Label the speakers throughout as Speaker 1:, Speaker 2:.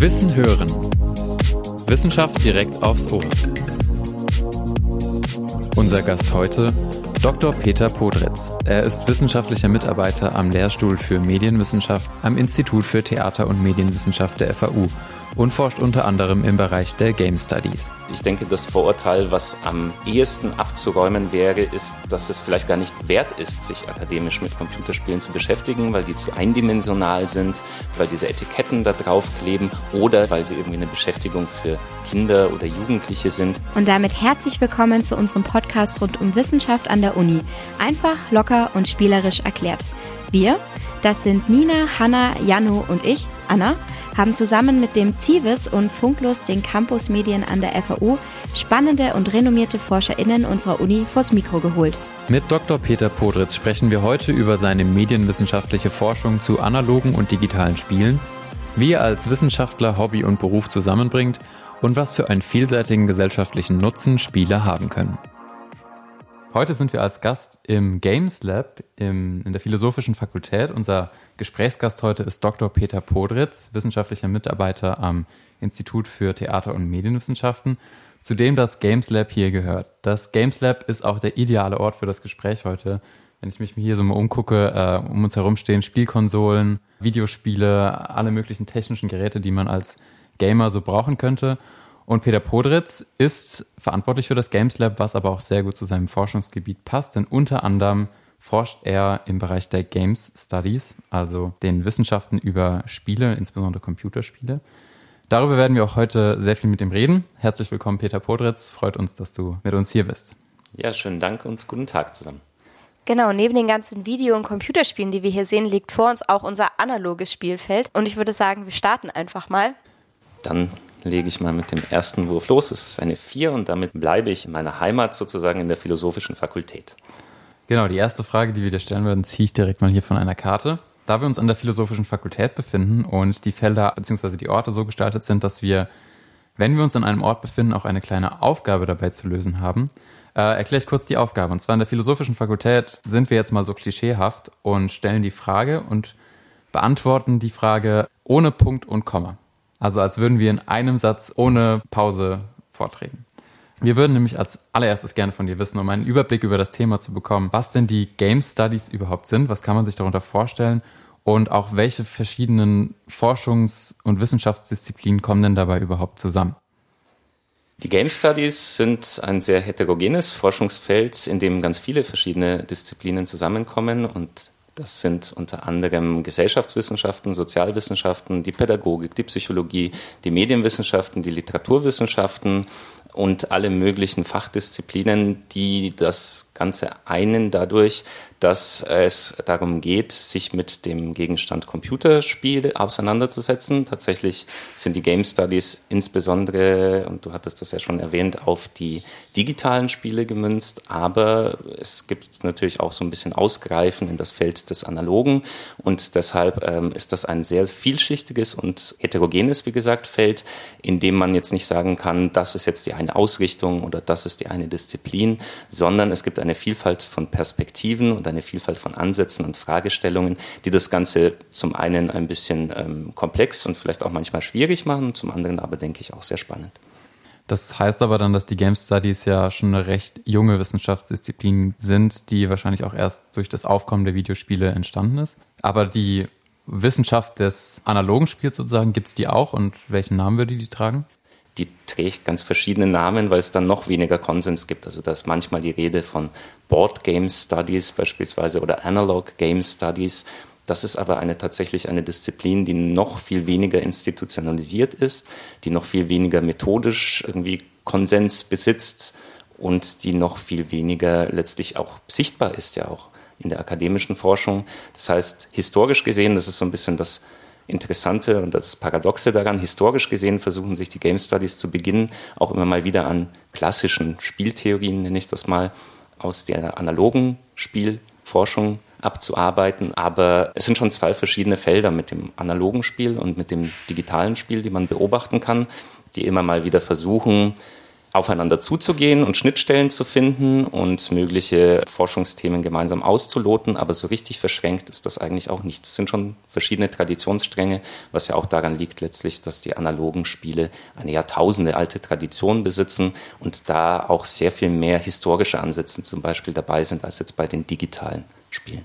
Speaker 1: Wissen hören. Wissenschaft direkt aufs Ohr. Unser Gast heute Dr. Peter Podretz. Er ist wissenschaftlicher Mitarbeiter am Lehrstuhl für Medienwissenschaft am Institut für Theater- und Medienwissenschaft der FAU und forscht unter anderem im Bereich der Game Studies.
Speaker 2: Ich denke, das Vorurteil, was am ehesten abzuräumen wäre, ist, dass es vielleicht gar nicht wert ist, sich akademisch mit Computerspielen zu beschäftigen, weil die zu eindimensional sind, weil diese Etiketten da drauf kleben oder weil sie irgendwie eine Beschäftigung für Kinder oder Jugendliche sind.
Speaker 3: Und damit herzlich willkommen zu unserem Podcast rund um Wissenschaft an der Uni. Einfach, locker und spielerisch erklärt. Wir, das sind Nina, Hanna, Janu und ich, Anna haben zusammen mit dem CIVIS und Funklus den Campus Medien an der FAU spannende und renommierte ForscherInnen unserer Uni vors Mikro geholt.
Speaker 1: Mit Dr. Peter Podritz sprechen wir heute über seine medienwissenschaftliche Forschung zu analogen und digitalen Spielen, wie er als Wissenschaftler Hobby und Beruf zusammenbringt und was für einen vielseitigen gesellschaftlichen Nutzen Spiele haben können. Heute sind wir als Gast im Games Lab im, in der Philosophischen Fakultät. Unser Gesprächsgast heute ist Dr. Peter Podritz, wissenschaftlicher Mitarbeiter am Institut für Theater- und Medienwissenschaften, zu dem das Games Lab hier gehört. Das Games Lab ist auch der ideale Ort für das Gespräch heute. Wenn ich mich hier so mal umgucke, äh, um uns herum stehen Spielkonsolen, Videospiele, alle möglichen technischen Geräte, die man als Gamer so brauchen könnte. Und Peter Podritz ist verantwortlich für das Games Lab, was aber auch sehr gut zu seinem Forschungsgebiet passt, denn unter anderem forscht er im Bereich der Games Studies, also den Wissenschaften über Spiele, insbesondere Computerspiele. Darüber werden wir auch heute sehr viel mit ihm reden. Herzlich willkommen, Peter Podritz. Freut uns, dass du mit uns hier bist.
Speaker 2: Ja, schönen Dank und guten Tag zusammen.
Speaker 3: Genau, neben den ganzen Video- und Computerspielen, die wir hier sehen, liegt vor uns auch unser analoges Spielfeld. Und ich würde sagen, wir starten einfach mal.
Speaker 2: Dann lege ich mal mit dem ersten Wurf los. Es ist eine 4 und damit bleibe ich in meiner Heimat sozusagen in der Philosophischen Fakultät.
Speaker 1: Genau, die erste Frage, die wir dir stellen würden, ziehe ich direkt mal hier von einer Karte. Da wir uns an der Philosophischen Fakultät befinden und die Felder bzw. die Orte so gestaltet sind, dass wir, wenn wir uns an einem Ort befinden, auch eine kleine Aufgabe dabei zu lösen haben, äh, erkläre ich kurz die Aufgabe. Und zwar in der Philosophischen Fakultät sind wir jetzt mal so klischeehaft und stellen die Frage und beantworten die Frage ohne Punkt und Komma. Also als würden wir in einem Satz ohne Pause vortreten. Wir würden nämlich als allererstes gerne von dir wissen, um einen Überblick über das Thema zu bekommen, was denn die Game Studies überhaupt sind, was kann man sich darunter vorstellen und auch welche verschiedenen Forschungs- und Wissenschaftsdisziplinen kommen denn dabei überhaupt zusammen?
Speaker 2: Die Game Studies sind ein sehr heterogenes Forschungsfeld, in dem ganz viele verschiedene Disziplinen zusammenkommen und das sind unter anderem Gesellschaftswissenschaften, Sozialwissenschaften, die Pädagogik, die Psychologie, die Medienwissenschaften, die Literaturwissenschaften und alle möglichen Fachdisziplinen, die das Ganze einen dadurch, dass es darum geht, sich mit dem Gegenstand Computerspiele auseinanderzusetzen. Tatsächlich sind die Game Studies insbesondere, und du hattest das ja schon erwähnt, auf die digitalen Spiele gemünzt, aber es gibt natürlich auch so ein bisschen Ausgreifen in das Feld des Analogen und deshalb ähm, ist das ein sehr vielschichtiges und heterogenes, wie gesagt, Feld, in dem man jetzt nicht sagen kann, das ist jetzt die eine Ausrichtung oder das ist die eine Disziplin, sondern es gibt eine Vielfalt von Perspektiven und eine Vielfalt von Ansätzen und Fragestellungen, die das Ganze zum einen ein bisschen ähm, komplex und vielleicht auch manchmal schwierig machen, zum anderen aber, denke ich, auch sehr spannend.
Speaker 1: Das heißt aber dann, dass die Game Studies ja schon eine recht junge Wissenschaftsdisziplin sind, die wahrscheinlich auch erst durch das Aufkommen der Videospiele entstanden ist. Aber die Wissenschaft des analogen Spiels sozusagen, gibt es die auch und welchen Namen würde die tragen?
Speaker 2: Die trägt ganz verschiedene Namen, weil es dann noch weniger Konsens gibt. Also da ist manchmal die Rede von Board Game Studies beispielsweise oder Analog Game Studies. Das ist aber eine, tatsächlich eine Disziplin, die noch viel weniger institutionalisiert ist, die noch viel weniger methodisch irgendwie Konsens besitzt und die noch viel weniger letztlich auch sichtbar ist, ja auch in der akademischen Forschung. Das heißt, historisch gesehen, das ist so ein bisschen das Interessante und das Paradoxe daran, historisch gesehen versuchen sich die Game Studies zu Beginn auch immer mal wieder an klassischen Spieltheorien, nenne ich das mal, aus der analogen Spielforschung abzuarbeiten. Aber es sind schon zwei verschiedene Felder mit dem analogen Spiel und mit dem digitalen Spiel, die man beobachten kann, die immer mal wieder versuchen, aufeinander zuzugehen und Schnittstellen zu finden und mögliche Forschungsthemen gemeinsam auszuloten. Aber so richtig verschränkt ist das eigentlich auch nicht. Es sind schon verschiedene Traditionsstränge, was ja auch daran liegt letztlich, dass die analogen Spiele eine Jahrtausende alte Tradition besitzen und da auch sehr viel mehr historische Ansätze zum Beispiel dabei sind als jetzt bei den digitalen Spielen.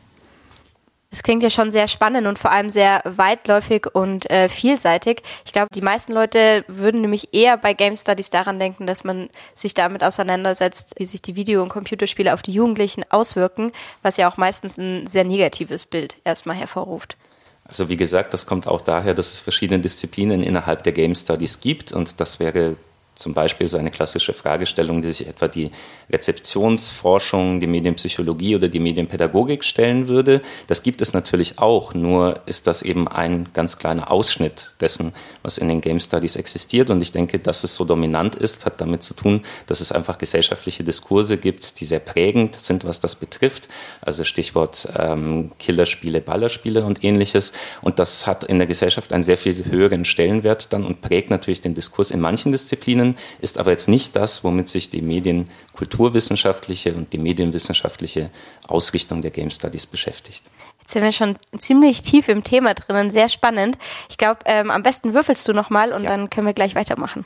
Speaker 3: Es klingt ja schon sehr spannend und vor allem sehr weitläufig und äh, vielseitig. Ich glaube, die meisten Leute würden nämlich eher bei Game Studies daran denken, dass man sich damit auseinandersetzt, wie sich die Video- und Computerspiele auf die Jugendlichen auswirken, was ja auch meistens ein sehr negatives Bild erstmal hervorruft.
Speaker 2: Also wie gesagt, das kommt auch daher, dass es verschiedene Disziplinen innerhalb der Game Studies gibt und das wäre zum Beispiel so eine klassische Fragestellung, die sich etwa die Rezeptionsforschung, die Medienpsychologie oder die Medienpädagogik stellen würde. Das gibt es natürlich auch, nur ist das eben ein ganz kleiner Ausschnitt dessen, was in den Game Studies existiert. Und ich denke, dass es so dominant ist, hat damit zu tun, dass es einfach gesellschaftliche Diskurse gibt, die sehr prägend sind, was das betrifft. Also Stichwort ähm, Killerspiele, Ballerspiele und ähnliches. Und das hat in der Gesellschaft einen sehr viel höheren Stellenwert dann und prägt natürlich den Diskurs in manchen Disziplinen können, ist aber jetzt nicht das, womit sich die medienkulturwissenschaftliche und die medienwissenschaftliche Ausrichtung der Game Studies beschäftigt.
Speaker 3: Jetzt sind wir schon ziemlich tief im Thema drinnen, sehr spannend. Ich glaube, ähm, am besten würfelst du nochmal und ja. dann können wir gleich weitermachen.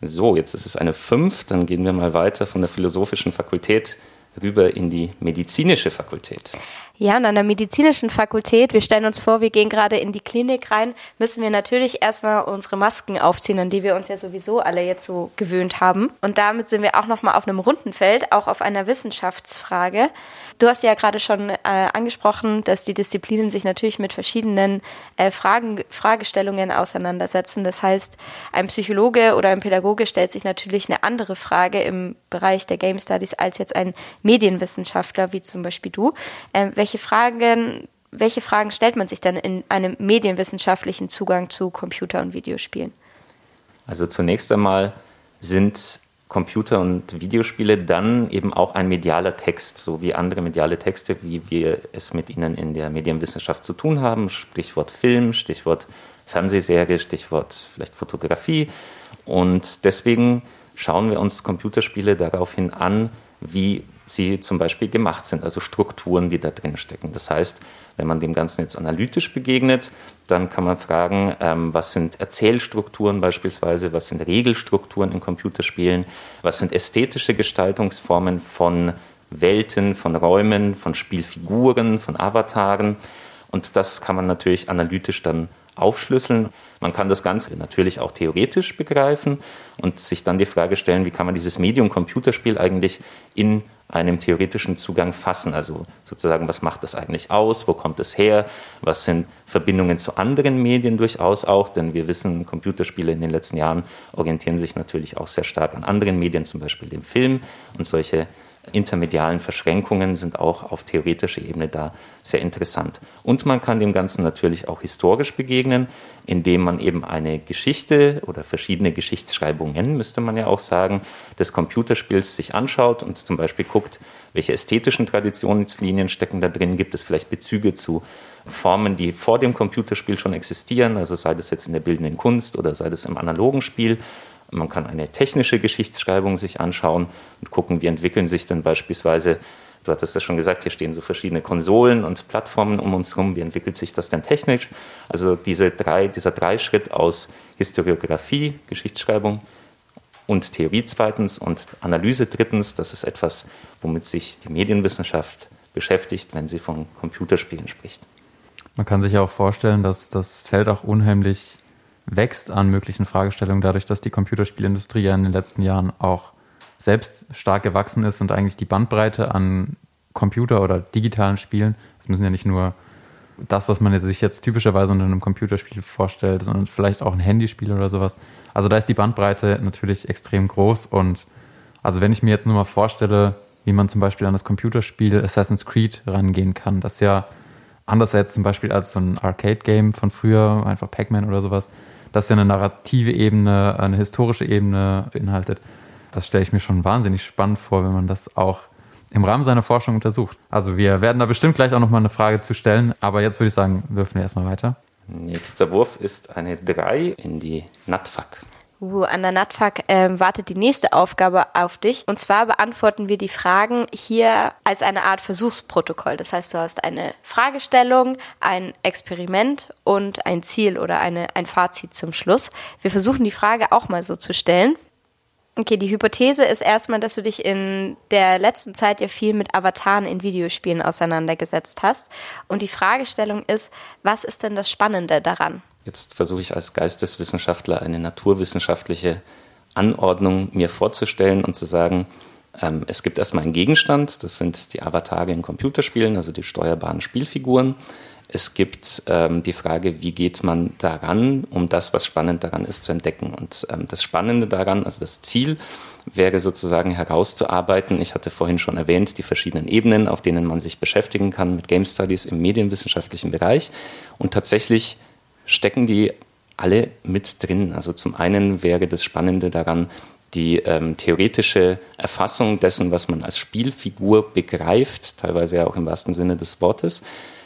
Speaker 2: So, jetzt ist es eine 5, dann gehen wir mal weiter von der philosophischen Fakultät rüber in die medizinische Fakultät.
Speaker 3: Ja, und an der medizinischen Fakultät, wir stellen uns vor, wir gehen gerade in die Klinik rein, müssen wir natürlich erstmal unsere Masken aufziehen, an die wir uns ja sowieso alle jetzt so gewöhnt haben. Und damit sind wir auch nochmal auf einem runden Feld, auch auf einer Wissenschaftsfrage. Du hast ja gerade schon äh, angesprochen, dass die Disziplinen sich natürlich mit verschiedenen äh, Fragen, Fragestellungen auseinandersetzen. Das heißt, ein Psychologe oder ein Pädagoge stellt sich natürlich eine andere Frage im Bereich der Game Studies als jetzt ein Medienwissenschaftler, wie zum Beispiel du. Ähm, welche Fragen welche Fragen stellt man sich dann in einem medienwissenschaftlichen Zugang zu Computer- und Videospielen?
Speaker 2: Also zunächst einmal sind Computer- und Videospiele dann eben auch ein medialer Text, so wie andere mediale Texte, wie wir es mit ihnen in der Medienwissenschaft zu tun haben. Stichwort Film, Stichwort Fernsehserie, Stichwort vielleicht Fotografie. Und deswegen schauen wir uns Computerspiele daraufhin an, wie sie zum Beispiel gemacht sind, also Strukturen, die da drin stecken. Das heißt, wenn man dem Ganzen jetzt analytisch begegnet, dann kann man fragen, ähm, was sind Erzählstrukturen beispielsweise, was sind Regelstrukturen in Computerspielen, was sind ästhetische Gestaltungsformen von Welten, von Räumen, von Spielfiguren, von Avataren. Und das kann man natürlich analytisch dann aufschlüsseln. Man kann das Ganze natürlich auch theoretisch begreifen und sich dann die Frage stellen, wie kann man dieses Medium Computerspiel eigentlich in einem theoretischen Zugang fassen. Also sozusagen, was macht das eigentlich aus? Wo kommt es her? Was sind Verbindungen zu anderen Medien durchaus auch? Denn wir wissen, Computerspiele in den letzten Jahren orientieren sich natürlich auch sehr stark an anderen Medien, zum Beispiel dem Film. Und solche intermedialen Verschränkungen sind auch auf theoretischer Ebene da sehr interessant. Und man kann dem Ganzen natürlich auch historisch begegnen, indem man eben eine Geschichte oder verschiedene Geschichtsschreibungen, müsste man ja auch sagen, des Computerspiels sich anschaut und zum Beispiel guckt, welche ästhetischen Traditionslinien stecken da drin, gibt es vielleicht Bezüge zu Formen, die vor dem Computerspiel schon existieren, also sei das jetzt in der bildenden Kunst oder sei das im analogen Spiel man kann eine technische Geschichtsschreibung sich anschauen und gucken, wie entwickeln sich denn beispielsweise, du hattest das schon gesagt, hier stehen so verschiedene Konsolen und Plattformen um uns herum, wie entwickelt sich das denn technisch? Also diese drei, dieser Dreischritt aus Historiografie, Geschichtsschreibung und Theorie zweitens und Analyse drittens, das ist etwas, womit sich die Medienwissenschaft beschäftigt, wenn sie von Computerspielen spricht.
Speaker 1: Man kann sich auch vorstellen, dass das Feld auch unheimlich wächst an möglichen Fragestellungen, dadurch, dass die Computerspielindustrie ja in den letzten Jahren auch selbst stark gewachsen ist und eigentlich die Bandbreite an Computer- oder digitalen Spielen, das müssen ja nicht nur das, was man sich jetzt typischerweise unter einem Computerspiel vorstellt, sondern vielleicht auch ein Handyspiel oder sowas. Also da ist die Bandbreite natürlich extrem groß und also wenn ich mir jetzt nur mal vorstelle, wie man zum Beispiel an das Computerspiel Assassin's Creed rangehen kann, das ja anders jetzt zum Beispiel als so ein Arcade-Game von früher, einfach Pac-Man oder sowas, das ja eine narrative Ebene, eine historische Ebene beinhaltet. Das stelle ich mir schon wahnsinnig spannend vor, wenn man das auch im Rahmen seiner Forschung untersucht. Also wir werden da bestimmt gleich auch nochmal eine Frage zu stellen, aber jetzt würde ich sagen, wirfen wir erstmal weiter.
Speaker 2: Nächster Wurf ist eine 3 in die NatFak.
Speaker 3: Uh, an der NATFAG ähm, wartet die nächste Aufgabe auf dich. Und zwar beantworten wir die Fragen hier als eine Art Versuchsprotokoll. Das heißt, du hast eine Fragestellung, ein Experiment und ein Ziel oder eine, ein Fazit zum Schluss. Wir versuchen die Frage auch mal so zu stellen. Okay, die Hypothese ist erstmal, dass du dich in der letzten Zeit ja viel mit Avataren in Videospielen auseinandergesetzt hast. Und die Fragestellung ist, was ist denn das Spannende daran?
Speaker 2: Jetzt versuche ich als Geisteswissenschaftler eine naturwissenschaftliche Anordnung mir vorzustellen und zu sagen, ähm, es gibt erstmal einen Gegenstand, das sind die Avatare in Computerspielen, also die steuerbaren Spielfiguren. Es gibt ähm, die Frage, wie geht man daran, um das, was spannend daran ist, zu entdecken. Und ähm, das Spannende daran, also das Ziel, wäre sozusagen herauszuarbeiten. Ich hatte vorhin schon erwähnt, die verschiedenen Ebenen, auf denen man sich beschäftigen kann mit Game Studies im medienwissenschaftlichen Bereich. Und tatsächlich stecken die alle mit drin. Also zum einen wäre das Spannende daran, die ähm, theoretische Erfassung dessen, was man als Spielfigur begreift, teilweise ja auch im wahrsten Sinne des Wortes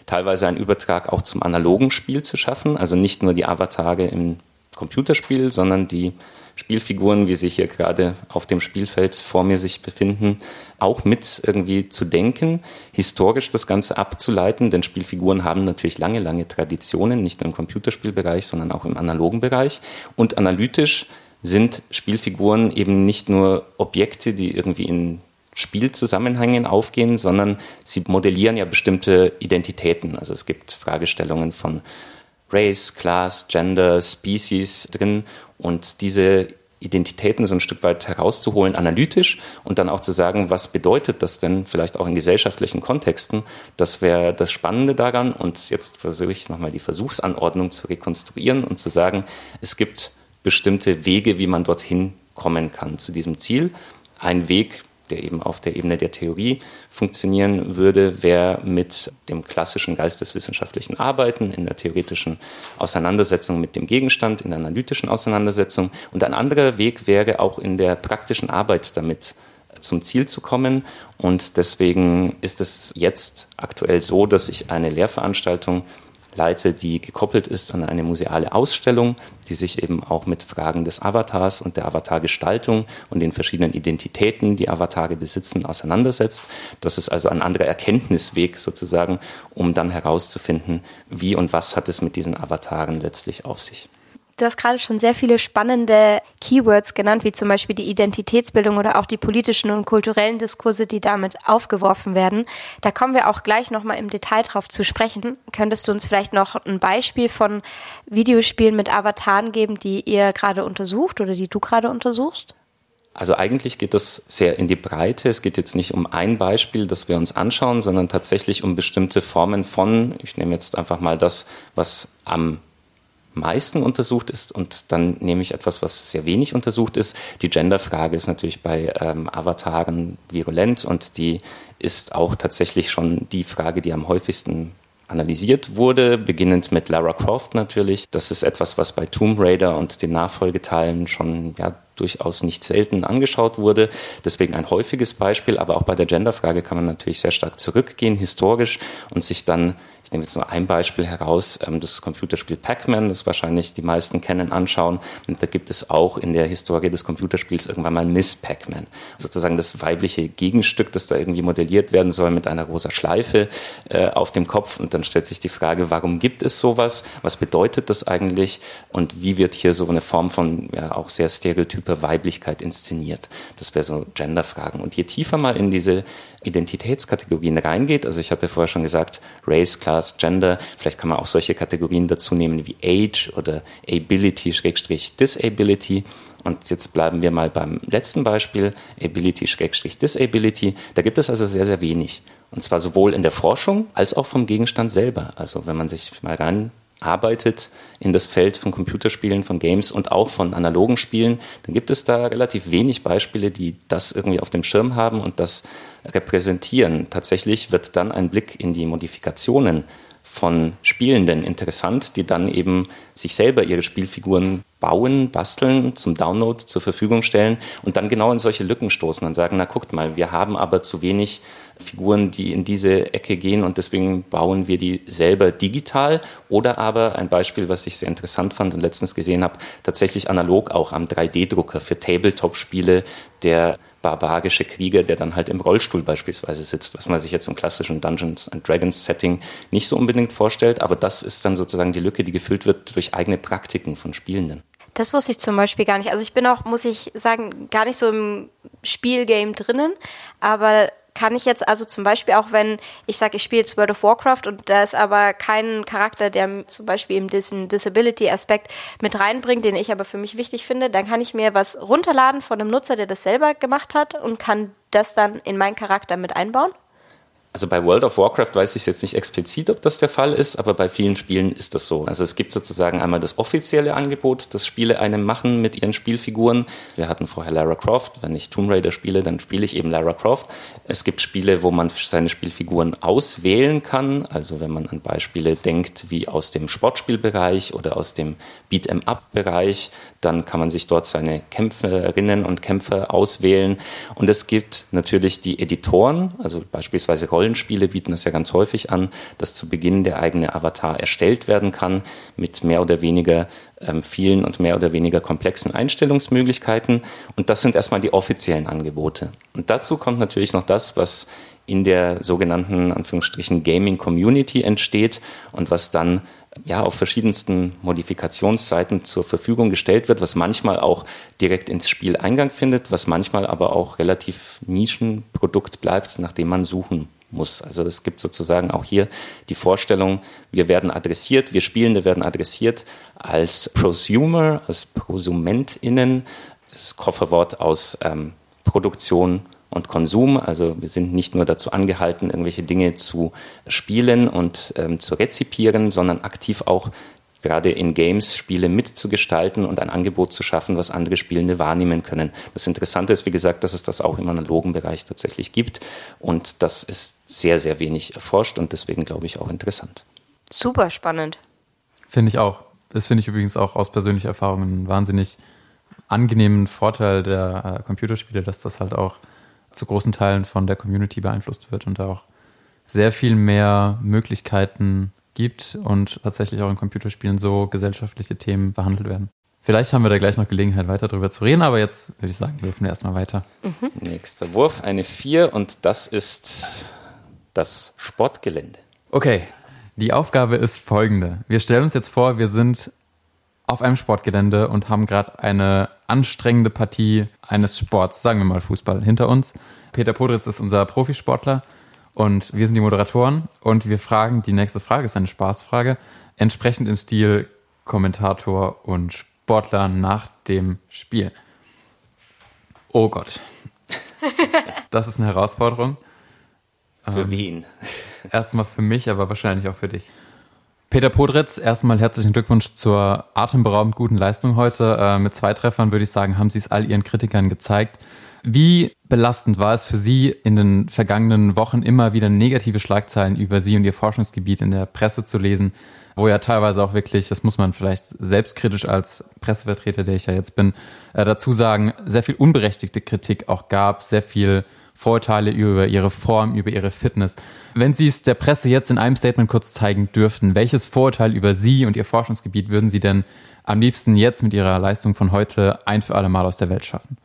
Speaker 2: teilweise einen Übertrag auch zum analogen Spiel zu schaffen, also nicht nur die Avatare im Computerspiel, sondern die Spielfiguren, wie sie hier gerade auf dem Spielfeld vor mir sich befinden, auch mit irgendwie zu denken, historisch das Ganze abzuleiten, denn Spielfiguren haben natürlich lange, lange Traditionen, nicht nur im Computerspielbereich, sondern auch im analogen Bereich. Und analytisch sind Spielfiguren eben nicht nur Objekte, die irgendwie in Spielzusammenhängen aufgehen, sondern sie modellieren ja bestimmte Identitäten. Also es gibt Fragestellungen von Race, Class, Gender, Species drin und diese Identitäten so ein Stück weit herauszuholen, analytisch und dann auch zu sagen, was bedeutet das denn vielleicht auch in gesellschaftlichen Kontexten? Das wäre das Spannende daran. Und jetzt versuche ich nochmal die Versuchsanordnung zu rekonstruieren und zu sagen, es gibt bestimmte Wege, wie man dorthin kommen kann zu diesem Ziel. Ein Weg, der eben auf der Ebene der Theorie funktionieren würde, wäre mit dem klassischen geisteswissenschaftlichen Arbeiten, in der theoretischen Auseinandersetzung mit dem Gegenstand, in der analytischen Auseinandersetzung. Und ein anderer Weg wäre auch in der praktischen Arbeit damit zum Ziel zu kommen. Und deswegen ist es jetzt aktuell so, dass ich eine Lehrveranstaltung leite, die gekoppelt ist an eine museale Ausstellung, die sich eben auch mit Fragen des Avatars und der Avatargestaltung und den verschiedenen Identitäten, die Avatare besitzen, auseinandersetzt. Das ist also ein anderer Erkenntnisweg sozusagen, um dann herauszufinden, wie und was hat es mit diesen Avataren letztlich auf sich.
Speaker 3: Du hast gerade schon sehr viele spannende Keywords genannt, wie zum Beispiel die Identitätsbildung oder auch die politischen und kulturellen Diskurse, die damit aufgeworfen werden. Da kommen wir auch gleich nochmal im Detail drauf zu sprechen. Könntest du uns vielleicht noch ein Beispiel von Videospielen mit Avataren geben, die ihr gerade untersucht oder die du gerade untersuchst?
Speaker 2: Also eigentlich geht das sehr in die Breite. Es geht jetzt nicht um ein Beispiel, das wir uns anschauen, sondern tatsächlich um bestimmte Formen von, ich nehme jetzt einfach mal das, was am meisten untersucht ist und dann nehme ich etwas, was sehr wenig untersucht ist. Die Genderfrage ist natürlich bei ähm, Avataren virulent und die ist auch tatsächlich schon die Frage, die am häufigsten analysiert wurde, beginnend mit Lara Croft natürlich. Das ist etwas, was bei Tomb Raider und den Nachfolgeteilen schon ja, durchaus nicht selten angeschaut wurde. Deswegen ein häufiges Beispiel, aber auch bei der Genderfrage kann man natürlich sehr stark zurückgehen, historisch, und sich dann ich nehme jetzt nur ein Beispiel heraus, ähm, das Computerspiel Pac-Man, das wahrscheinlich die meisten kennen, anschauen. Und da gibt es auch in der Historie des Computerspiels irgendwann mal Miss Pac-Man. Sozusagen das weibliche Gegenstück, das da irgendwie modelliert werden soll mit einer rosa Schleife äh, auf dem Kopf. Und dann stellt sich die Frage, warum gibt es sowas? Was bedeutet das eigentlich? Und wie wird hier so eine Form von ja, auch sehr stereotyper Weiblichkeit inszeniert? Das wäre so Genderfragen. Und je tiefer mal in diese Identitätskategorien reingeht, also ich hatte vorher schon gesagt, Race, Class, Gender, vielleicht kann man auch solche Kategorien dazu nehmen wie Age oder Ability, Schrägstrich, Disability. Und jetzt bleiben wir mal beim letzten Beispiel, Ability, Schrägstrich, Disability. Da gibt es also sehr, sehr wenig. Und zwar sowohl in der Forschung als auch vom Gegenstand selber. Also wenn man sich mal rein arbeitet in das Feld von Computerspielen, von Games und auch von analogen Spielen, dann gibt es da relativ wenig Beispiele, die das irgendwie auf dem Schirm haben und das repräsentieren. Tatsächlich wird dann ein Blick in die Modifikationen von Spielenden interessant, die dann eben sich selber ihre Spielfiguren bauen, basteln, zum Download zur Verfügung stellen und dann genau in solche Lücken stoßen und sagen, na guckt mal, wir haben aber zu wenig Figuren, die in diese Ecke gehen und deswegen bauen wir die selber digital oder aber ein Beispiel, was ich sehr interessant fand und letztens gesehen habe, tatsächlich analog auch am 3D-Drucker für Tabletop-Spiele, der barbarische Krieger, der dann halt im Rollstuhl beispielsweise sitzt, was man sich jetzt im klassischen Dungeons and Dragons Setting nicht so unbedingt vorstellt, aber das ist dann sozusagen die Lücke, die gefüllt wird durch eigene Praktiken von Spielenden.
Speaker 3: Das wusste ich zum Beispiel gar nicht. Also ich bin auch, muss ich sagen, gar nicht so im Spielgame drinnen, aber kann ich jetzt also zum Beispiel auch, wenn ich sage, ich spiele jetzt World of Warcraft und da ist aber kein Charakter, der zum Beispiel eben diesen Disability-Aspekt mit reinbringt, den ich aber für mich wichtig finde, dann kann ich mir was runterladen von einem Nutzer, der das selber gemacht hat und kann das dann in meinen Charakter mit einbauen.
Speaker 2: Also bei World of Warcraft weiß ich jetzt nicht explizit, ob das der Fall ist, aber bei vielen Spielen ist das so. Also es gibt sozusagen einmal das offizielle Angebot, das Spiele einem machen mit ihren Spielfiguren. Wir hatten vorher Lara Croft. Wenn ich Tomb Raider spiele, dann spiele ich eben Lara Croft. Es gibt Spiele, wo man seine Spielfiguren auswählen kann. Also wenn man an Beispiele denkt wie aus dem Sportspielbereich oder aus dem Beat'em-up-Bereich, dann kann man sich dort seine Kämpferinnen und Kämpfer auswählen. Und es gibt natürlich die Editoren, also beispielsweise Rollenspiele bieten das ja ganz häufig an, dass zu Beginn der eigene Avatar erstellt werden kann mit mehr oder weniger ähm, vielen und mehr oder weniger komplexen Einstellungsmöglichkeiten. Und das sind erstmal die offiziellen Angebote. Und dazu kommt natürlich noch das, was in der sogenannten Anführungsstrichen Gaming Community entsteht und was dann ja, auf verschiedensten Modifikationsseiten zur Verfügung gestellt wird, was manchmal auch direkt ins Spiel Eingang findet, was manchmal aber auch relativ Nischenprodukt bleibt, nach dem man suchen muss. Also es gibt sozusagen auch hier die Vorstellung, wir werden adressiert, wir Spielende werden adressiert als Prosumer, als ProsumentInnen, das Kofferwort aus ähm, Produktion und Konsum. Also wir sind nicht nur dazu angehalten, irgendwelche Dinge zu spielen und ähm, zu rezipieren, sondern aktiv auch gerade in Games Spiele mitzugestalten und ein Angebot zu schaffen, was andere Spielende wahrnehmen können. Das Interessante ist, wie gesagt, dass es das auch im analogen Bereich tatsächlich gibt und das ist sehr, sehr wenig erforscht und deswegen glaube ich auch interessant.
Speaker 3: Super spannend.
Speaker 1: Finde ich auch. Das finde ich übrigens auch aus persönlicher Erfahrung einen wahnsinnig angenehmen Vorteil der äh, Computerspiele, dass das halt auch zu großen Teilen von der Community beeinflusst wird und da auch sehr viel mehr Möglichkeiten gibt und tatsächlich auch in Computerspielen so gesellschaftliche Themen behandelt werden. Vielleicht haben wir da gleich noch Gelegenheit, weiter darüber zu reden, aber jetzt würde ich sagen, dürfen wir erstmal weiter.
Speaker 2: Mhm. Nächster Wurf, eine 4 und das ist das Sportgelände.
Speaker 1: Okay, die Aufgabe ist folgende. Wir stellen uns jetzt vor, wir sind auf einem Sportgelände und haben gerade eine anstrengende Partie eines Sports, sagen wir mal Fußball, hinter uns. Peter Podritz ist unser Profisportler und wir sind die Moderatoren und wir fragen, die nächste Frage ist eine Spaßfrage, entsprechend im Stil Kommentator und Sportler nach dem Spiel. Oh Gott. Das ist eine Herausforderung.
Speaker 2: Für ähm, wen?
Speaker 1: Erstmal für mich, aber wahrscheinlich auch für dich. Peter Podritz, erstmal herzlichen Glückwunsch zur atemberaubend guten Leistung heute. Äh, mit zwei Treffern würde ich sagen, haben Sie es all Ihren Kritikern gezeigt. Wie belastend war es für Sie in den vergangenen Wochen immer wieder negative Schlagzeilen über Sie und Ihr Forschungsgebiet in der Presse zu lesen, wo ja teilweise auch wirklich, das muss man vielleicht selbstkritisch als Pressevertreter, der ich ja jetzt bin, äh, dazu sagen, sehr viel unberechtigte Kritik auch gab, sehr viel Vorurteile über ihre Form, über ihre Fitness. Wenn Sie es der Presse jetzt in einem Statement kurz zeigen dürften, welches Vorurteil über Sie und Ihr Forschungsgebiet würden Sie denn am liebsten jetzt mit Ihrer Leistung von heute ein für alle Mal aus der Welt schaffen?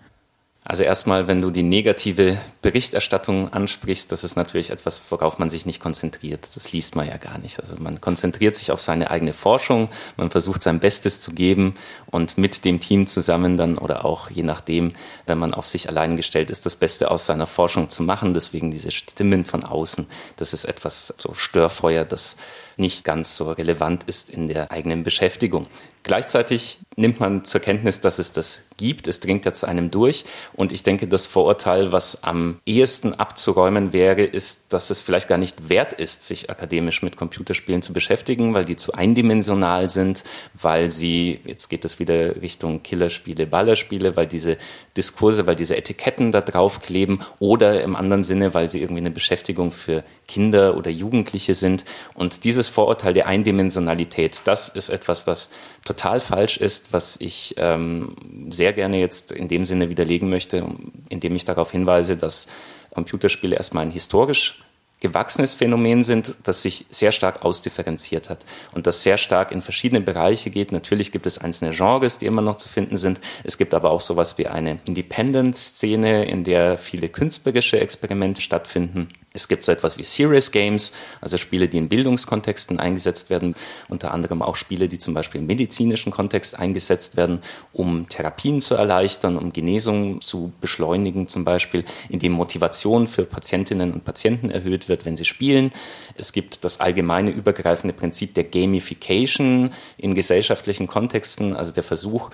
Speaker 2: Also erstmal, wenn du die negative Berichterstattung ansprichst, das ist natürlich etwas, worauf man sich nicht konzentriert. Das liest man ja gar nicht. Also man konzentriert sich auf seine eigene Forschung, man versucht sein Bestes zu geben und mit dem Team zusammen dann oder auch je nachdem, wenn man auf sich allein gestellt ist, das Beste aus seiner Forschung zu machen. Deswegen diese Stimmen von außen, das ist etwas so Störfeuer, das nicht ganz so relevant ist in der eigenen Beschäftigung. Gleichzeitig nimmt man zur Kenntnis, dass es das gibt. Es dringt ja zu einem durch. Und ich denke, das Vorurteil, was am ehesten abzuräumen wäre, ist, dass es vielleicht gar nicht wert ist, sich akademisch mit Computerspielen zu beschäftigen, weil die zu eindimensional sind, weil sie, jetzt geht es wieder Richtung Killerspiele, Ballerspiele, weil diese Diskurse, weil diese Etiketten da drauf kleben oder im anderen Sinne, weil sie irgendwie eine Beschäftigung für Kinder oder Jugendliche sind. Und dieses dieses Vorurteil der Eindimensionalität, das ist etwas, was total falsch ist, was ich ähm, sehr gerne jetzt in dem Sinne widerlegen möchte, indem ich darauf hinweise, dass Computerspiele erstmal ein historisch gewachsenes Phänomen sind, das sich sehr stark ausdifferenziert hat und das sehr stark in verschiedene Bereiche geht. Natürlich gibt es einzelne Genres, die immer noch zu finden sind. Es gibt aber auch sowas wie eine Independent-Szene, in der viele künstlerische Experimente stattfinden. Es gibt so etwas wie Serious Games, also Spiele, die in Bildungskontexten eingesetzt werden, unter anderem auch Spiele, die zum Beispiel im medizinischen Kontext eingesetzt werden, um Therapien zu erleichtern, um Genesung zu beschleunigen, zum Beispiel, indem Motivation für Patientinnen und Patienten erhöht wird, wenn sie spielen. Es gibt das allgemeine übergreifende Prinzip der Gamification in gesellschaftlichen Kontexten, also der Versuch,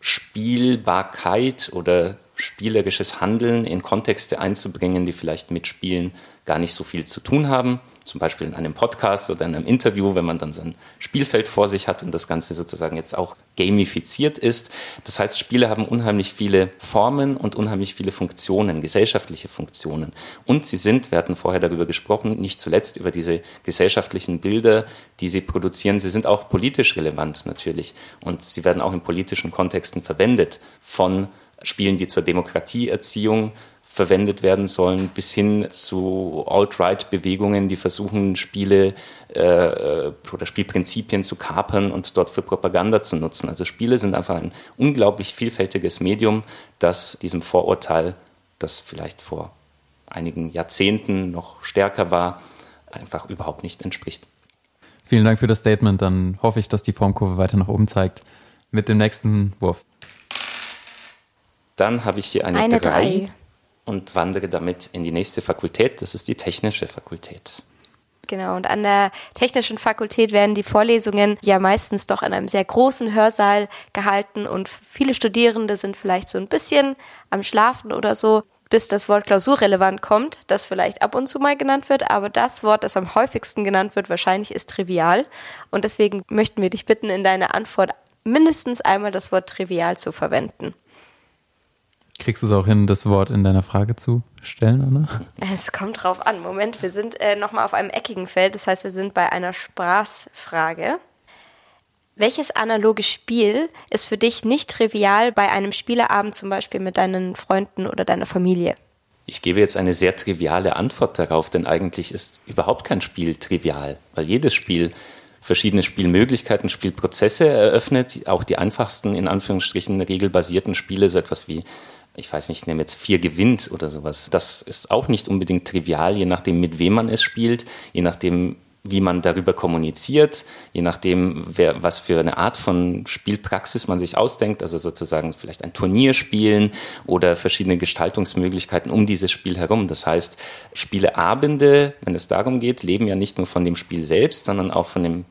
Speaker 2: Spielbarkeit oder spielerisches Handeln in Kontexte einzubringen, die vielleicht mit Spielen gar nicht so viel zu tun haben. Zum Beispiel in einem Podcast oder in einem Interview, wenn man dann so ein Spielfeld vor sich hat und das Ganze sozusagen jetzt auch gamifiziert ist. Das heißt, Spiele haben unheimlich viele Formen und unheimlich viele Funktionen, gesellschaftliche Funktionen. Und sie sind, wir hatten vorher darüber gesprochen, nicht zuletzt über diese gesellschaftlichen Bilder, die sie produzieren. Sie sind auch politisch relevant natürlich. Und sie werden auch in politischen Kontexten verwendet von Spielen, die zur Demokratieerziehung verwendet werden sollen, bis hin zu Alt-Right-Bewegungen, die versuchen, Spiele äh, oder Spielprinzipien zu kapern und dort für Propaganda zu nutzen. Also Spiele sind einfach ein unglaublich vielfältiges Medium, das diesem Vorurteil, das vielleicht vor einigen Jahrzehnten noch stärker war, einfach überhaupt nicht entspricht.
Speaker 1: Vielen Dank für das Statement. Dann hoffe ich, dass die Formkurve weiter nach oben zeigt. Mit dem nächsten Wurf.
Speaker 2: Dann habe ich hier eine,
Speaker 3: Eine
Speaker 2: 3
Speaker 3: drei.
Speaker 2: und wandere damit in die nächste Fakultät. Das ist die technische Fakultät.
Speaker 3: Genau, und an der technischen Fakultät werden die Vorlesungen ja meistens doch in einem sehr großen Hörsaal gehalten und viele Studierende sind vielleicht so ein bisschen am Schlafen oder so, bis das Wort klausurrelevant kommt, das vielleicht ab und zu mal genannt wird, aber das Wort, das am häufigsten genannt wird, wahrscheinlich ist trivial. Und deswegen möchten wir dich bitten, in deiner Antwort mindestens einmal das Wort trivial zu verwenden.
Speaker 1: Kriegst du es auch hin, das Wort in deiner Frage zu stellen, Anna?
Speaker 3: Es kommt drauf an. Moment, wir sind äh, nochmal auf einem eckigen Feld, das heißt, wir sind bei einer Spaßfrage. Welches analoge Spiel ist für dich nicht trivial bei einem Spieleabend zum Beispiel mit deinen Freunden oder deiner Familie?
Speaker 2: Ich gebe jetzt eine sehr triviale Antwort darauf, denn eigentlich ist überhaupt kein Spiel trivial, weil jedes Spiel verschiedene Spielmöglichkeiten, Spielprozesse eröffnet, auch die einfachsten, in Anführungsstrichen, regelbasierten Spiele, so etwas wie ich weiß nicht, ich nehme jetzt vier gewinnt oder sowas. Das ist auch nicht unbedingt trivial, je nachdem, mit wem man es spielt, je nachdem, wie man darüber kommuniziert, je nachdem, wer, was für eine Art von Spielpraxis man sich ausdenkt, also sozusagen vielleicht ein Turnier spielen oder verschiedene Gestaltungsmöglichkeiten um dieses Spiel herum. Das heißt, Spieleabende, wenn es darum geht, leben ja nicht nur von dem Spiel selbst, sondern auch von dem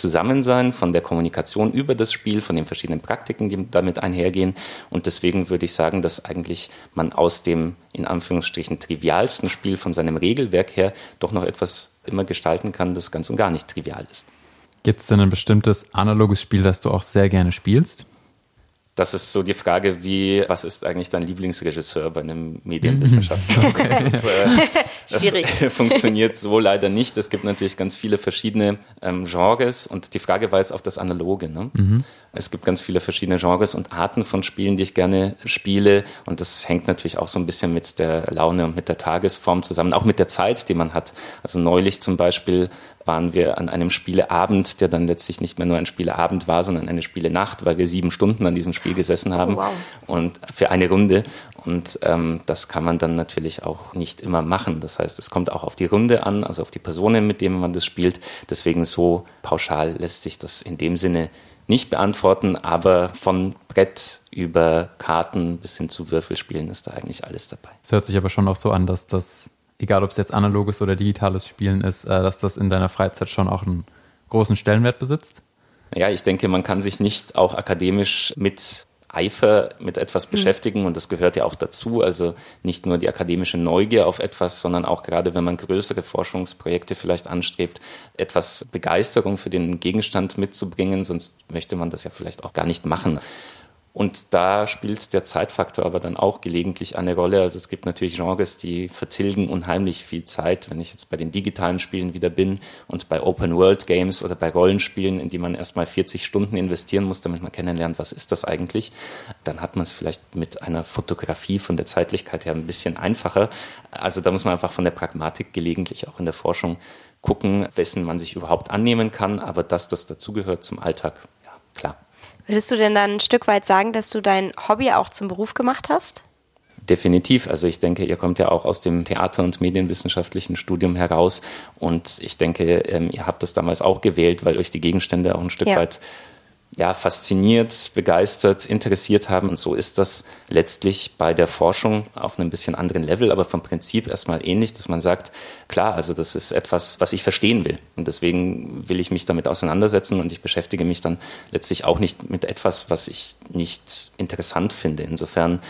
Speaker 2: Zusammensein, von der Kommunikation über das Spiel, von den verschiedenen Praktiken, die damit einhergehen. Und deswegen würde ich sagen, dass eigentlich man aus dem in Anführungsstrichen trivialsten Spiel von seinem Regelwerk her doch noch etwas immer gestalten kann, das ganz und gar nicht trivial ist.
Speaker 1: Gibt es denn ein bestimmtes analoges Spiel, das du auch sehr gerne spielst?
Speaker 2: Das ist so die Frage, wie, was ist eigentlich dein Lieblingsregisseur bei einem Medienwissenschaftler? Okay. Das, äh, das funktioniert so leider nicht. Es gibt natürlich ganz viele verschiedene ähm, Genres und die Frage war jetzt auf das Analoge. Ne? Es gibt ganz viele verschiedene Genres und Arten von Spielen, die ich gerne spiele und das hängt natürlich auch so ein bisschen mit der Laune und mit der Tagesform zusammen, auch mit der Zeit, die man hat. Also neulich zum Beispiel waren wir an einem Spieleabend, der dann letztlich nicht mehr nur ein Spieleabend war, sondern eine Spielenacht, weil wir sieben Stunden an diesem Spiel gesessen haben
Speaker 3: Oh, wow.
Speaker 2: und für eine Runde. Und ähm, das kann man dann natürlich auch nicht immer machen. Das heißt, es kommt auch auf die Runde an, also auf die Personen, mit denen man das spielt. Deswegen so pauschal lässt sich das in dem Sinne nicht beantworten, aber von Brett über Karten bis hin zu Würfelspielen ist da eigentlich alles dabei.
Speaker 1: Es hört sich aber schon auch so an, dass das, egal ob es jetzt analoges oder digitales Spielen ist, äh, dass das in deiner Freizeit schon auch einen großen Stellenwert besitzt.
Speaker 2: Ja, ich denke, man kann sich nicht auch akademisch mit Eifer mit etwas beschäftigen und das gehört ja auch dazu. Also nicht nur die akademische Neugier auf etwas, sondern auch gerade, wenn man größere Forschungsprojekte vielleicht anstrebt, etwas Begeisterung für den Gegenstand mitzubringen, sonst möchte man das ja vielleicht auch gar nicht machen. Und da spielt der Zeitfaktor aber dann auch gelegentlich eine Rolle. Also es gibt natürlich Genres, die vertilgen unheimlich viel Zeit. Wenn ich jetzt bei den digitalen Spielen wieder bin und bei Open-World-Games oder bei Rollenspielen, in die man erstmal 40 Stunden investieren muss, damit man kennenlernt, was ist das eigentlich, dann hat man es vielleicht mit einer Fotografie von der Zeitlichkeit her ein bisschen einfacher. Also da muss man einfach von der Pragmatik gelegentlich auch in der Forschung gucken, wessen man sich überhaupt annehmen kann. Aber dass das dazugehört zum Alltag, ja, klar.
Speaker 3: Würdest du denn dann ein Stück weit sagen, dass du dein Hobby auch zum Beruf gemacht hast?
Speaker 2: Definitiv. Also ich denke, ihr kommt ja auch aus dem Theater- und Medienwissenschaftlichen Studium heraus. Und ich denke, ähm, ihr habt das damals auch gewählt, weil euch die Gegenstände auch ein Stück ja. weit ja, fasziniert, begeistert, interessiert haben. Und so ist das letztlich bei der Forschung auf einem bisschen anderen Level, aber vom Prinzip erstmal ähnlich, dass man sagt, klar, also das ist etwas, was ich verstehen will. Und deswegen will ich mich damit auseinandersetzen und ich beschäftige mich dann letztlich auch nicht mit etwas, was ich nicht interessant finde. Insofern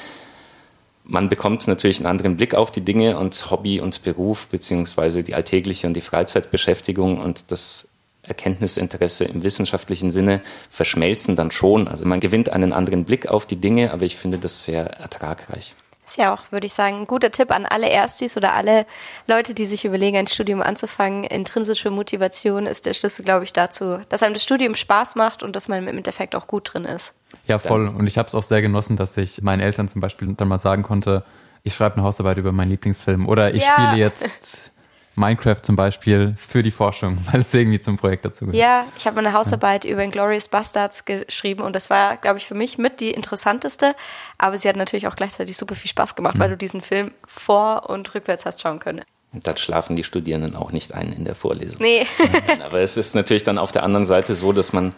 Speaker 2: man bekommt natürlich einen anderen Blick auf die Dinge und Hobby und Beruf beziehungsweise die alltägliche und die Freizeitbeschäftigung und das Erkenntnisinteresse im wissenschaftlichen Sinne verschmelzen dann schon. Also man gewinnt einen anderen Blick auf die Dinge, aber ich finde das sehr ertragreich.
Speaker 3: Ist ja auch, würde ich sagen, ein guter Tipp an alle Erstis oder alle Leute, die sich überlegen, ein Studium anzufangen. Intrinsische Motivation ist der Schlüssel, glaube ich, dazu, dass einem das Studium Spaß macht und dass man im Endeffekt auch gut drin ist.
Speaker 1: Ja, voll. Und ich habe es auch sehr genossen, dass ich meinen Eltern zum Beispiel dann mal sagen konnte, ich schreibe eine Hausarbeit über meinen Lieblingsfilm oder ich ja. spiele jetzt Minecraft zum Beispiel für die Forschung, weil es irgendwie zum Projekt dazu gehört.
Speaker 3: Ja, ich habe eine Hausarbeit ja. über Inglourious Bastards geschrieben und das war, glaube ich, für mich mit die interessanteste. Aber sie hat natürlich auch gleichzeitig super viel Spaß gemacht, mhm. weil du diesen Film vor- und rückwärts hast schauen können.
Speaker 2: Und dann schlafen die Studierenden auch nicht ein in der Vorlesung.
Speaker 3: Nee.
Speaker 2: Aber es ist natürlich dann auf der anderen Seite so, dass man,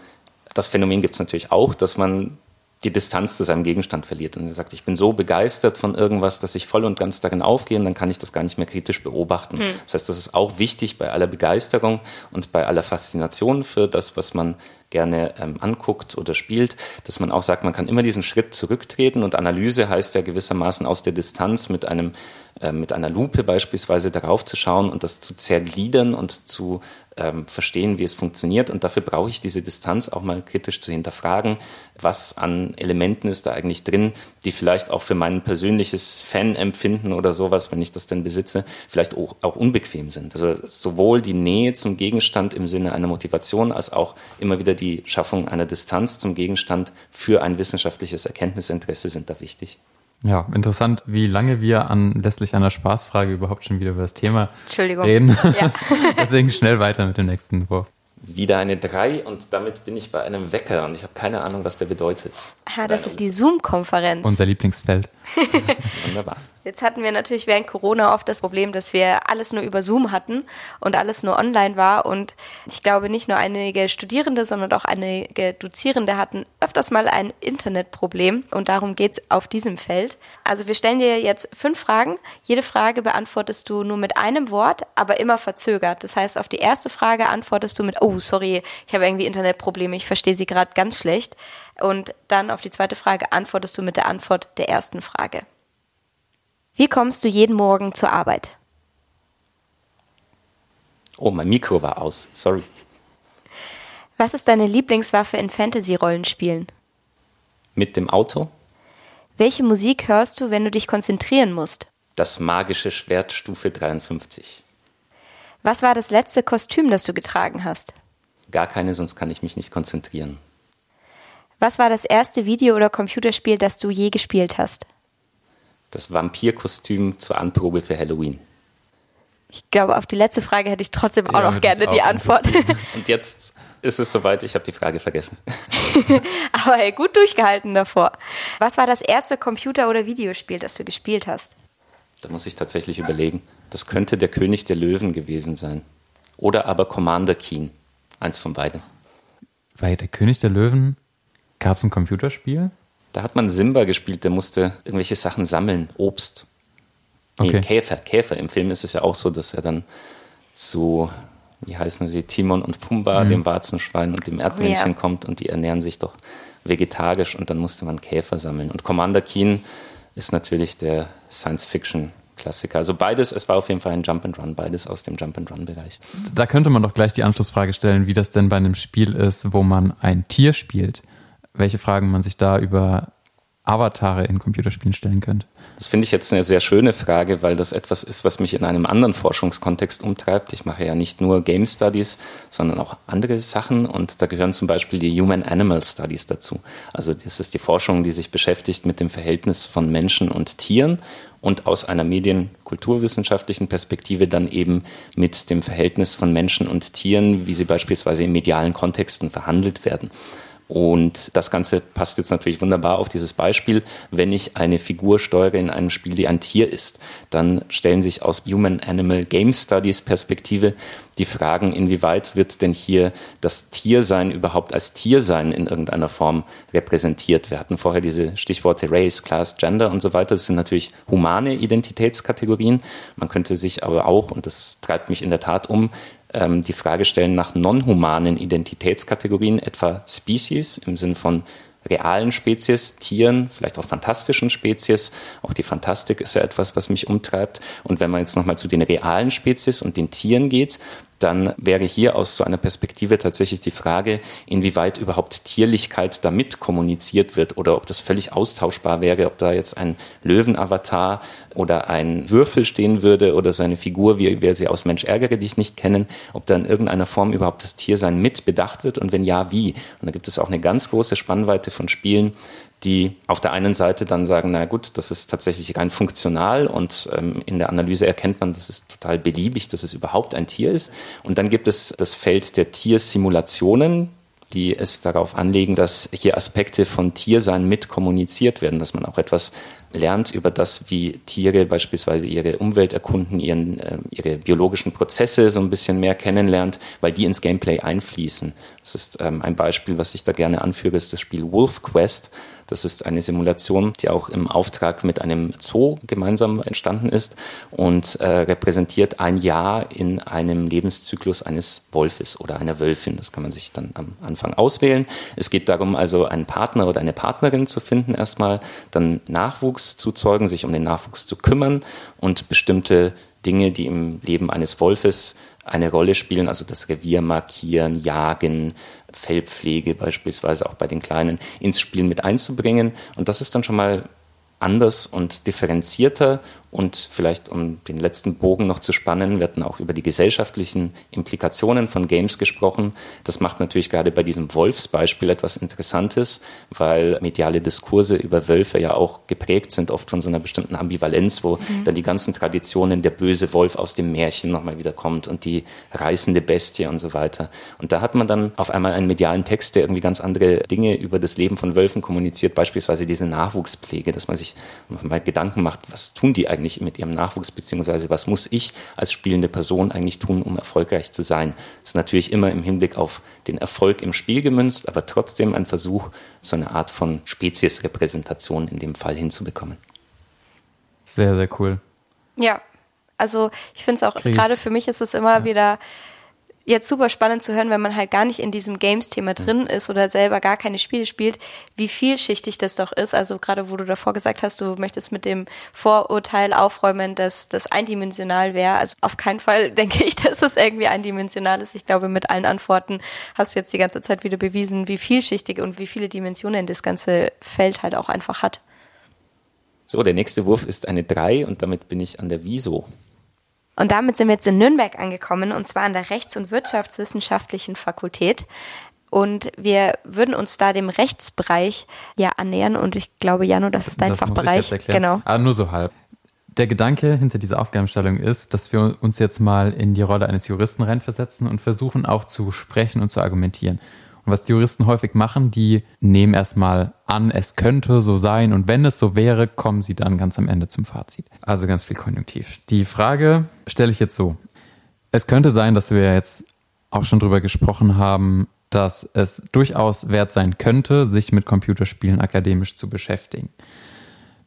Speaker 2: das Phänomen gibt es natürlich auch, dass man die Distanz zu seinem Gegenstand verliert. Und er sagt, ich bin so begeistert von irgendwas, dass ich voll und ganz darin aufgehe und dann kann ich das gar nicht mehr kritisch beobachten. Hm. Das heißt, das ist auch wichtig bei aller Begeisterung und bei aller Faszination für das, was man gerne ähm, anguckt oder spielt, dass man auch sagt, man kann immer diesen Schritt zurücktreten und Analyse heißt ja gewissermaßen aus der Distanz mit einem äh, mit einer Lupe beispielsweise darauf zu schauen und das zu zergliedern und zu ähm, verstehen, wie es funktioniert. Und dafür brauche ich diese Distanz auch mal kritisch zu hinterfragen, was an Elementen ist da eigentlich drin, die vielleicht auch für mein persönliches Fanempfinden oder sowas, wenn ich das denn besitze, vielleicht auch, auch unbequem sind. Also sowohl die Nähe zum Gegenstand im Sinne einer Motivation als auch immer wieder die Schaffung einer Distanz zum Gegenstand für ein wissenschaftliches Erkenntnisinteresse sind da wichtig.
Speaker 1: Ja, interessant, wie lange wir anlässlich einer Spaßfrage überhaupt schon wieder über das Thema reden. Ja. Deswegen schnell weiter mit dem nächsten Wurf.
Speaker 2: Wieder eine 3 und damit bin ich bei einem Wecker und ich habe keine Ahnung, was der bedeutet.
Speaker 3: Ah, das ist die Zoom-Konferenz.
Speaker 1: Unser Lieblingsfeld.
Speaker 3: Wunderbar. Jetzt hatten wir natürlich während Corona oft das Problem, dass wir alles nur über Zoom hatten und alles nur online war. Und ich glaube, nicht nur einige Studierende, sondern auch einige Dozierende hatten öfters mal ein Internetproblem. Und darum geht es auf diesem Feld. Also wir stellen dir jetzt fünf Fragen. Jede Frage beantwortest du nur mit einem Wort, aber immer verzögert. Das heißt, auf die erste Frage antwortest du mit, oh, sorry, ich habe irgendwie Internetprobleme, ich verstehe sie gerade ganz schlecht. Und dann auf die zweite Frage antwortest du mit der Antwort der ersten Frage. Wie kommst du jeden Morgen zur Arbeit?
Speaker 2: Oh, mein Mikro war aus. Sorry.
Speaker 3: Was ist deine Lieblingswaffe in Fantasy-Rollenspielen?
Speaker 2: Mit dem Auto.
Speaker 3: Welche Musik hörst du, wenn du dich konzentrieren musst?
Speaker 2: Das magische Schwert Stufe 53.
Speaker 3: Was war das letzte Kostüm, das du getragen hast?
Speaker 2: Gar keine, sonst kann ich mich nicht konzentrieren.
Speaker 3: Was war das erste Video- oder Computerspiel, das du je gespielt hast?
Speaker 2: Das Vampirkostüm zur Anprobe für Halloween?
Speaker 3: Ich glaube, auf die letzte Frage hätte ich trotzdem auch ja, noch gerne die Antwort.
Speaker 2: Und jetzt ist es soweit, ich habe die Frage vergessen.
Speaker 3: Aber hey, gut durchgehalten davor. Was war das erste Computer- oder Videospiel, das du gespielt hast?
Speaker 2: Da muss ich tatsächlich überlegen. Das könnte der König der Löwen gewesen sein. Oder aber Commander Keen. Eins von beiden.
Speaker 1: Bei der König der Löwen gab es ein Computerspiel?
Speaker 2: Da hat man Simba gespielt, der musste irgendwelche Sachen sammeln, Obst. Nee, okay. Käfer, Käfer. Im Film ist es ja auch so, dass er dann zu, wie heißen sie, Timon und Pumba, mhm. dem Warzenschwein und dem Erdmännchen oh, ja. kommt und die ernähren sich doch vegetarisch und dann musste man Käfer sammeln. Und Commander Keen ist natürlich der Science-Fiction Klassiker. Also beides, es war auf jeden Fall ein Jump and Run, beides aus dem Jump and Run Bereich.
Speaker 1: Da könnte man doch gleich die Anschlussfrage stellen, wie das denn bei einem Spiel ist, wo man ein Tier spielt. Welche Fragen man sich da über Avatare in Computerspielen stellen könnte?
Speaker 2: Das finde ich jetzt eine sehr schöne Frage, weil das etwas ist, was mich in einem anderen Forschungskontext umtreibt. Ich mache ja nicht nur Game Studies, sondern auch andere Sachen und da gehören zum Beispiel die Human Animal Studies dazu. Also das ist die Forschung, die sich beschäftigt mit dem Verhältnis von Menschen und Tieren und aus einer medienkulturwissenschaftlichen Perspektive dann eben mit dem Verhältnis von Menschen und Tieren, wie sie beispielsweise in medialen Kontexten verhandelt werden. Und das Ganze passt jetzt natürlich wunderbar auf dieses Beispiel. Wenn ich eine Figur steuere in einem Spiel, die ein Tier ist, dann stellen sich aus Human-Animal Game Studies Perspektive die Fragen, inwieweit wird denn hier das Tiersein überhaupt als Tiersein in irgendeiner Form repräsentiert. Wir hatten vorher diese Stichworte Race, Class, Gender und so weiter. Das sind natürlich humane Identitätskategorien. Man könnte sich aber auch, und das treibt mich in der Tat um, ähm, die Frage stellen nach non-humanen Identitätskategorien, etwa Species im Sinn von realen Spezies, Tieren, vielleicht auch fantastischen Spezies. Auch die Fantastik ist ja etwas, was mich umtreibt. Und wenn man jetzt nochmal zu den realen Spezies und den Tieren geht, dann wäre hier aus so einer Perspektive tatsächlich die Frage, inwieweit überhaupt Tierlichkeit damit kommuniziert wird oder ob das völlig austauschbar wäre, ob da jetzt ein Löwenavatar oder ein Würfel stehen würde oder seine Figur, wie wir sie aus Mensch ärgere dich nicht kennen, ob da in irgendeiner Form überhaupt das Tiersein mit bedacht wird und wenn ja, wie. Und da gibt es auch eine ganz große Spannweite von Spielen, die auf der einen Seite dann sagen, na gut, das ist tatsächlich rein funktional und ähm, in der Analyse erkennt man, das ist total beliebig, dass es überhaupt ein Tier ist. Und dann gibt es das Feld der Tiersimulationen, die es darauf anlegen, dass hier Aspekte von Tiersein mit kommuniziert werden, dass man auch etwas lernt über das, wie Tiere beispielsweise ihre Umwelt erkunden, ihren, äh, ihre biologischen Prozesse so ein bisschen mehr kennenlernt, weil die ins Gameplay einfließen. Das ist ähm, ein Beispiel, was ich da gerne anführe, ist das Spiel Wolf Quest. Das ist eine Simulation, die auch im Auftrag mit einem Zoo gemeinsam entstanden ist und äh, repräsentiert ein Jahr in einem Lebenszyklus eines Wolfes oder einer Wölfin. Das kann man sich dann am Anfang auswählen. Es geht darum, also einen Partner oder eine Partnerin zu finden erstmal, dann Nachwuchs zu zeugen, sich um den Nachwuchs zu kümmern und bestimmte Dinge, die im Leben eines Wolfes eine Rolle spielen, also das Revier markieren, jagen, Fellpflege beispielsweise auch bei den Kleinen ins Spiel mit einzubringen. Und das ist dann schon mal anders und differenzierter und vielleicht, um den letzten Bogen noch zu spannen, hatten auch über die gesellschaftlichen Implikationen von Games gesprochen. Das macht natürlich gerade bei diesem Wolfsbeispiel etwas Interessantes, weil mediale Diskurse über Wölfe ja auch geprägt sind, oft von so einer bestimmten Ambivalenz, wo mhm. dann die ganzen Traditionen, der böse Wolf aus dem Märchen nochmal wieder kommt und die reißende Bestie und so weiter. Und da hat man dann auf einmal einen medialen Text, der irgendwie ganz andere Dinge über das Leben von Wölfen kommuniziert, beispielsweise diese Nachwuchspflege, dass man sich mal Gedanken macht, was tun die eigentlich? Eigentlich mit ihrem Nachwuchs, beziehungsweise was muss ich als spielende Person eigentlich tun, um erfolgreich zu sein. Das ist natürlich immer im Hinblick auf den Erfolg im Spiel gemünzt, aber trotzdem ein Versuch, so eine Art von Speziesrepräsentation in dem Fall hinzubekommen.
Speaker 1: Sehr, sehr cool.
Speaker 3: Ja, also ich finde es auch, gerade für mich ist es immer ja. wieder jetzt super spannend zu hören, wenn man halt gar nicht in diesem Games-Thema drin ist oder selber gar keine Spiele spielt, wie vielschichtig das doch ist. Also gerade wo du davor gesagt hast, du möchtest mit dem Vorurteil aufräumen, dass das eindimensional wäre. Also auf keinen Fall denke ich, dass es irgendwie eindimensional ist. Ich glaube, mit allen Antworten hast du jetzt die ganze Zeit wieder bewiesen, wie vielschichtig und wie viele Dimensionen das ganze Feld halt auch einfach hat.
Speaker 2: So, der nächste Wurf ist eine 3 und damit bin ich an der Wieso.
Speaker 3: Und damit sind wir jetzt in Nürnberg angekommen, und zwar an der Rechts- und Wirtschaftswissenschaftlichen Fakultät. Und wir würden uns da dem Rechtsbereich ja annähern. Und ich glaube, Jano, das ist dein das Fachbereich.
Speaker 1: genau. Aber nur so halb. Der Gedanke hinter dieser Aufgabenstellung ist, dass wir uns jetzt mal in die Rolle eines Juristen reinversetzen und versuchen auch zu sprechen und zu argumentieren. Und was die Juristen häufig machen, die nehmen erstmal an, es könnte so sein und wenn es so wäre, kommen sie dann ganz am Ende zum Fazit. Also ganz viel Konjunktiv. Die Frage stelle ich jetzt so. Es könnte sein, dass wir jetzt auch schon drüber gesprochen haben, dass es durchaus wert sein könnte, sich mit Computerspielen akademisch zu beschäftigen.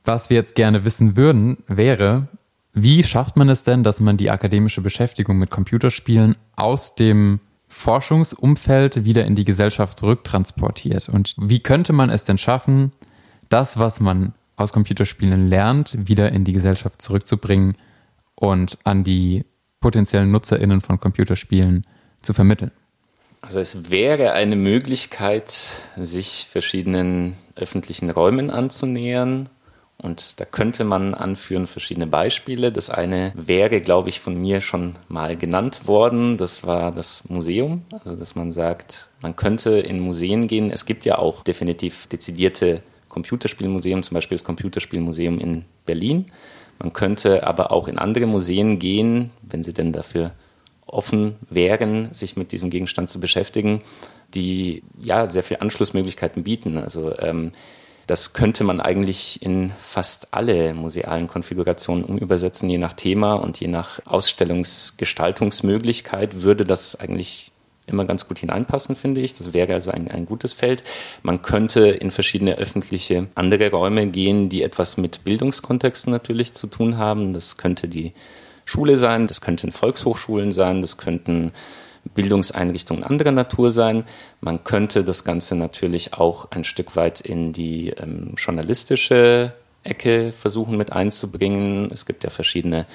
Speaker 1: Was wir jetzt gerne wissen würden, wäre, wie schafft man es denn, dass man die akademische Beschäftigung mit Computerspielen aus dem Forschungsumfeld wieder in die Gesellschaft rücktransportiert. Und wie könnte man es denn schaffen, das, was man aus Computerspielen lernt, wieder in die Gesellschaft zurückzubringen und an die potenziellen NutzerInnen von Computerspielen zu vermitteln?
Speaker 2: Also es wäre eine Möglichkeit, sich verschiedenen öffentlichen Räumen anzunähern. Und da könnte man anführen verschiedene Beispiele. Das eine wäre, glaube ich, von mir schon mal genannt worden. Das war das Museum. Also, dass man sagt, man könnte in Museen gehen. Es gibt ja auch definitiv dezidierte Computerspielmuseen, zum Beispiel das Computerspielmuseum in Berlin. Man könnte aber auch in andere Museen gehen, wenn sie denn dafür offen wären, sich mit diesem Gegenstand zu beschäftigen, die ja sehr viele Anschlussmöglichkeiten bieten. Also ähm, das könnte man eigentlich in fast alle musealen Konfigurationen umübersetzen, je nach Thema und je nach Ausstellungsgestaltungsmöglichkeit würde das eigentlich immer ganz gut hineinpassen, finde ich. Das wäre also ein, ein gutes Feld. Man könnte in verschiedene öffentliche andere Räume gehen, die etwas mit Bildungskontexten natürlich zu tun haben. Das könnte die Schule sein, das könnten Volkshochschulen sein, das könnten Bildungseinrichtungen anderer Natur sein. Man könnte das Ganze natürlich auch ein Stück weit in die ähm, journalistische Ecke versuchen mit einzubringen. Es gibt ja verschiedene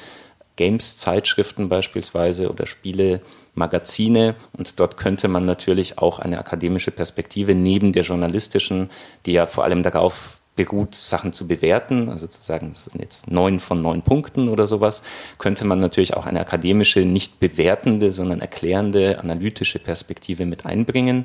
Speaker 2: Games-Zeitschriften beispielsweise oder Spiele, Magazine und dort könnte man natürlich auch eine akademische Perspektive neben der journalistischen, die ja vor allem darauf beruht, Sachen zu bewerten, also zu sagen, das sind jetzt neun von neun Punkten oder sowas, könnte man natürlich auch eine akademische, nicht bewertende, sondern erklärende, analytische Perspektive mit einbringen.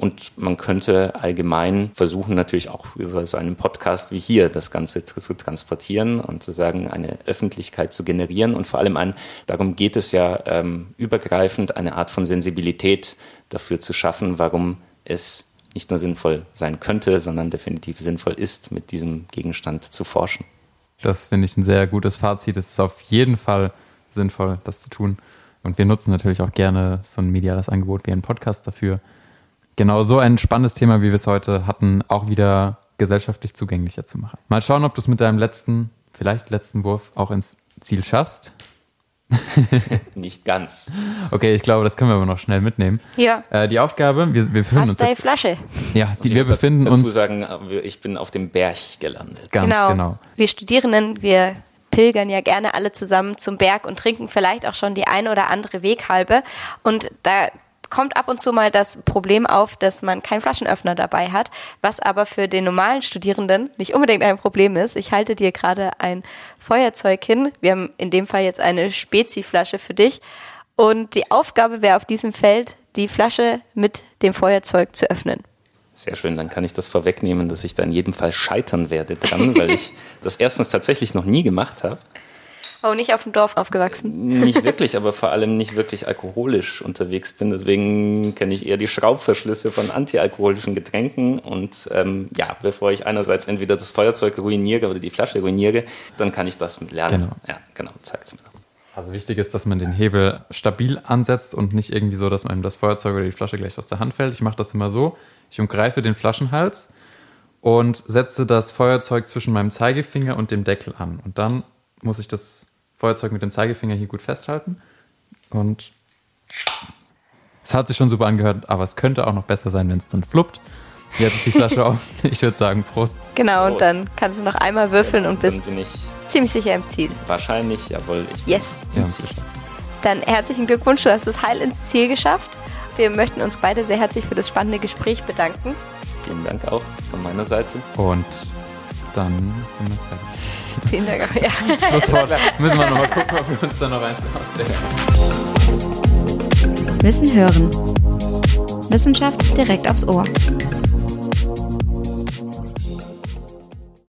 Speaker 2: Und man könnte allgemein versuchen, natürlich auch über so einen Podcast wie hier das Ganze zu transportieren und zu sagen, eine Öffentlichkeit zu generieren. Und vor allem ein, darum geht es ja ähm, übergreifend, eine Art von Sensibilität dafür zu schaffen, warum es nicht nur sinnvoll sein könnte, sondern definitiv sinnvoll ist, mit diesem Gegenstand zu forschen.
Speaker 1: Das finde ich ein sehr gutes Fazit. Es ist auf jeden Fall sinnvoll, das zu tun. Und wir nutzen natürlich auch gerne so ein mediales Angebot wie ein Podcast dafür. Genau so ein spannendes Thema, wie wir es heute hatten, auch wieder gesellschaftlich zugänglicher zu machen. Mal schauen, ob du es mit deinem letzten, vielleicht letzten Wurf auch ins Ziel schaffst.
Speaker 2: Nicht ganz.
Speaker 1: Okay, ich glaube, das können wir aber noch schnell mitnehmen.
Speaker 3: Ja.
Speaker 1: Äh, die Aufgabe, wir, wir befinden
Speaker 3: Hast
Speaker 1: uns
Speaker 3: deine
Speaker 1: jetzt,
Speaker 3: Flasche.
Speaker 1: ja, die,
Speaker 2: Muss
Speaker 1: wir
Speaker 2: ich
Speaker 1: befinden
Speaker 2: dazu
Speaker 1: uns
Speaker 2: sagen, ich bin auf dem Berg gelandet.
Speaker 1: ganz genau.
Speaker 3: Wir Studierenden, wir pilgern ja gerne alle zusammen zum Berg und trinken vielleicht auch schon die eine oder andere Weghalbe. Und da kommt ab und zu mal das Problem auf, dass man keinen Flaschenöffner dabei hat, was aber für den normalen Studierenden nicht unbedingt ein Problem ist. Ich halte dir gerade ein Feuerzeug hin. Wir haben in dem Fall jetzt eine Speziflasche für dich. Und die Aufgabe wäre auf diesem Feld, die Flasche mit dem Feuerzeug zu öffnen.
Speaker 2: Sehr schön, dann kann ich das vorwegnehmen, dass ich da in jedem Fall scheitern werde dran, weil ich das erstens tatsächlich noch nie gemacht habe.
Speaker 3: Oh, nicht auf dem Dorf aufgewachsen.
Speaker 2: Nicht wirklich, aber vor allem nicht wirklich alkoholisch unterwegs bin. Deswegen kenne ich eher die Schraubverschlüsse von antialkoholischen Getränken. Und ähm, ja, bevor ich einerseits entweder das Feuerzeug ruiniere oder die Flasche ruiniere, dann kann ich das lernen.
Speaker 1: Genau.
Speaker 2: Ja, genau, zeigt es mir.
Speaker 1: Also wichtig ist, dass man den Hebel stabil ansetzt und nicht irgendwie so, dass einem das Feuerzeug oder die Flasche gleich aus der Hand fällt. Ich mache das immer so. Ich umgreife den Flaschenhals und setze das Feuerzeug zwischen meinem Zeigefinger und dem Deckel an. Und dann muss ich das Feuerzeug mit dem Zeigefinger hier gut festhalten. Und es hat sich schon super angehört, aber es könnte auch noch besser sein, wenn es dann fluppt. Jetzt ist die Flasche auf. Ich würde sagen, Prost.
Speaker 3: Genau,
Speaker 2: Prost.
Speaker 3: und dann kannst du noch einmal würfeln und
Speaker 2: Dann
Speaker 3: bist ziemlich sicher im Ziel.
Speaker 2: wahrscheinlich, jawohl, ich bin
Speaker 3: Yes.
Speaker 2: Im Ziel.
Speaker 1: geschafft.
Speaker 3: Dann herzlichen Glückwunsch, du hast es heil ins Ziel geschafft. Wir möchten uns beide sehr herzlich für das spannende Gespräch bedanken.
Speaker 2: Vielen Dank auch von meiner Seite.
Speaker 1: Und dann sind wir fertig.
Speaker 3: Vielen Dank. auch. Ja.
Speaker 1: Schlusswort. Müssen wir nochmal gucken, ob wir uns da noch eins ausdenken.
Speaker 3: Wissen hören. Wissenschaft direkt aufs Ohr.